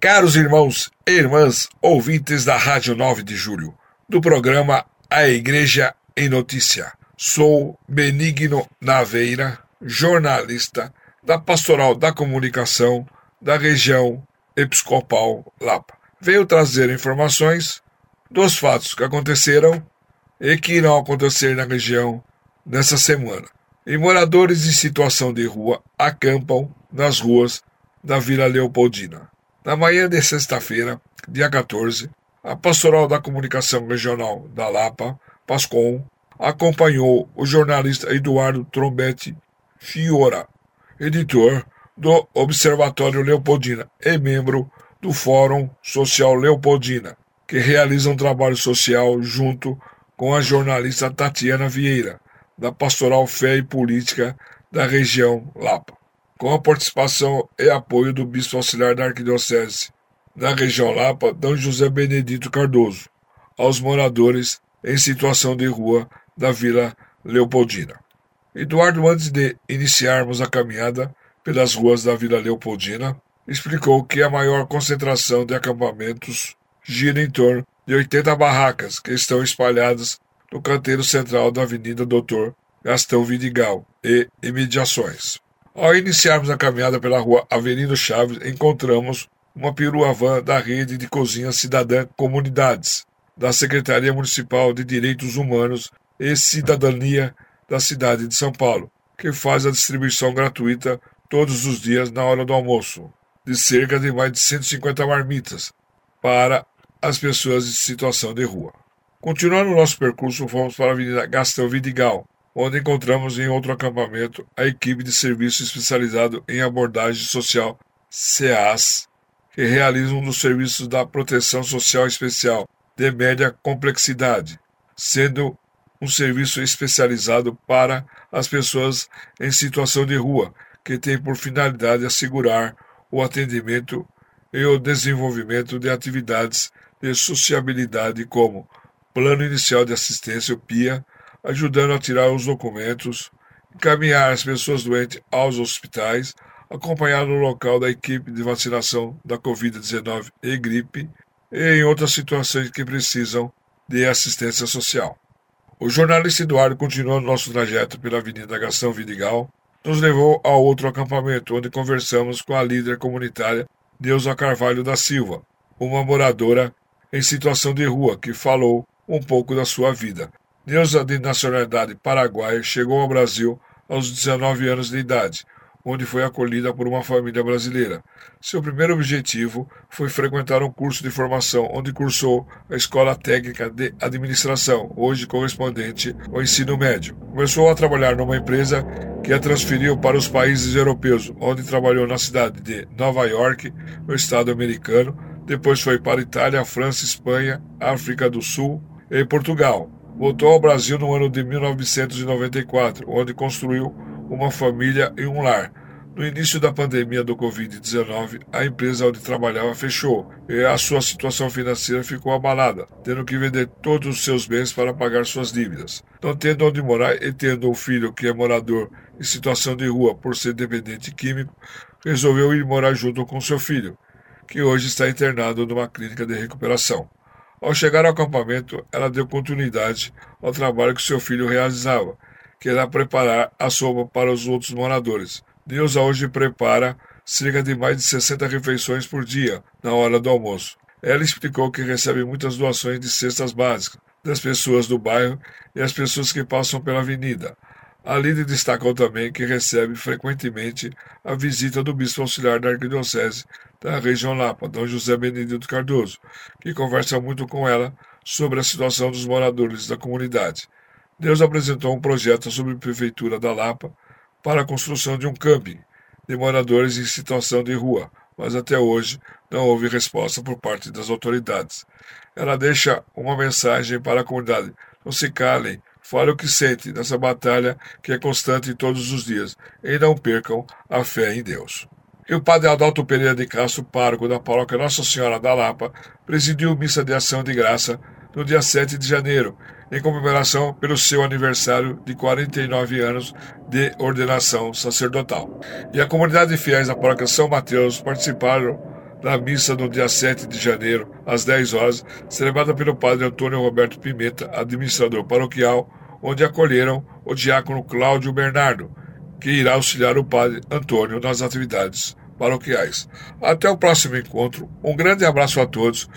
Caros irmãos e irmãs, ouvintes da Rádio 9 de Julho, do programa A Igreja em Notícia, sou Benigno Naveira, jornalista da Pastoral da Comunicação da região Episcopal Lapa. Venho trazer informações dos fatos que aconteceram e que irão acontecer na região nessa semana. E moradores em situação de rua acampam nas ruas da Vila Leopoldina. Na manhã de sexta-feira, dia 14, a Pastoral da Comunicação Regional da Lapa, PASCOM, acompanhou o jornalista Eduardo Trombete Fiora, editor do Observatório Leopoldina e membro do Fórum Social Leopoldina, que realiza um trabalho social junto com a jornalista Tatiana Vieira, da Pastoral Fé e Política da região Lapa com a participação e apoio do bispo auxiliar da Arquidiocese na região Lapa, D. José Benedito Cardoso, aos moradores em situação de rua da Vila Leopoldina. Eduardo, antes de iniciarmos a caminhada pelas ruas da Vila Leopoldina, explicou que a maior concentração de acampamentos gira em torno de 80 barracas que estão espalhadas no canteiro central da Avenida Doutor Gastão Vidigal e imediações. Ao iniciarmos a caminhada pela rua Avenida Chaves, encontramos uma perua van da Rede de Cozinha Cidadã Comunidades, da Secretaria Municipal de Direitos Humanos e Cidadania da cidade de São Paulo, que faz a distribuição gratuita todos os dias na hora do almoço, de cerca de mais de 150 marmitas para as pessoas em situação de rua. Continuando o nosso percurso, fomos para a Avenida Gastão Vidigal, onde encontramos em outro acampamento a equipe de serviço especializado em abordagem social CEAS, que realiza um dos serviços da Proteção Social Especial de média complexidade, sendo um serviço especializado para as pessoas em situação de rua, que tem por finalidade assegurar o atendimento e o desenvolvimento de atividades de sociabilidade como Plano Inicial de Assistência, o PIA, ajudando a tirar os documentos, encaminhar as pessoas doentes aos hospitais, acompanhar no local da equipe de vacinação da Covid-19 e gripe, e em outras situações que precisam de assistência social. O jornalista Eduardo continuou nosso trajeto pela Avenida Gastão Vidigal, nos levou a outro acampamento, onde conversamos com a líder comunitária Deusa Carvalho da Silva, uma moradora em situação de rua que falou um pouco da sua vida, Neuza, de nacionalidade paraguaia, chegou ao Brasil aos 19 anos de idade, onde foi acolhida por uma família brasileira. Seu primeiro objetivo foi frequentar um curso de formação, onde cursou a Escola Técnica de Administração, hoje correspondente ao ensino médio. Começou a trabalhar numa empresa que a transferiu para os países europeus, onde trabalhou na cidade de Nova York, no estado americano. Depois foi para Itália, França, Espanha, África do Sul e Portugal. Voltou ao Brasil no ano de 1994, onde construiu uma família e um lar. No início da pandemia do Covid-19, a empresa onde trabalhava fechou e a sua situação financeira ficou abalada, tendo que vender todos os seus bens para pagar suas dívidas. Não tendo onde morar e tendo um filho que é morador em situação de rua por ser dependente químico, resolveu ir morar junto com seu filho, que hoje está internado numa clínica de recuperação. Ao chegar ao acampamento, ela deu continuidade ao trabalho que seu filho realizava, que era preparar a sopa para os outros moradores. Neuza hoje prepara cerca de mais de 60 refeições por dia, na hora do almoço. Ela explicou que recebe muitas doações de cestas básicas das pessoas do bairro e as pessoas que passam pela avenida. A líder destacou também que recebe frequentemente a visita do bispo auxiliar da arquidiocese da região Lapa, Dom José Benedito Cardoso, que conversa muito com ela sobre a situação dos moradores da comunidade. Deus apresentou um projeto sobre a Prefeitura da Lapa para a construção de um camping de moradores em situação de rua, mas até hoje não houve resposta por parte das autoridades. Ela deixa uma mensagem para a comunidade: não se calem, falem o que sentem nessa batalha que é constante todos os dias, e não percam a fé em Deus. E o padre Adalto Pereira de Castro, pároco da paróquia Nossa Senhora da Lapa, presidiu missa de ação de graça no dia 7 de janeiro, em comemoração pelo seu aniversário de 49 anos de ordenação sacerdotal. E a comunidade de fiéis da paróquia São Mateus participaram na missa no dia 7 de janeiro, às 10 horas, celebrada pelo padre Antônio Roberto Pimenta, administrador paroquial, onde acolheram o diácono Cláudio Bernardo, que irá auxiliar o padre Antônio nas atividades paroquiais. Até o próximo encontro, um grande abraço a todos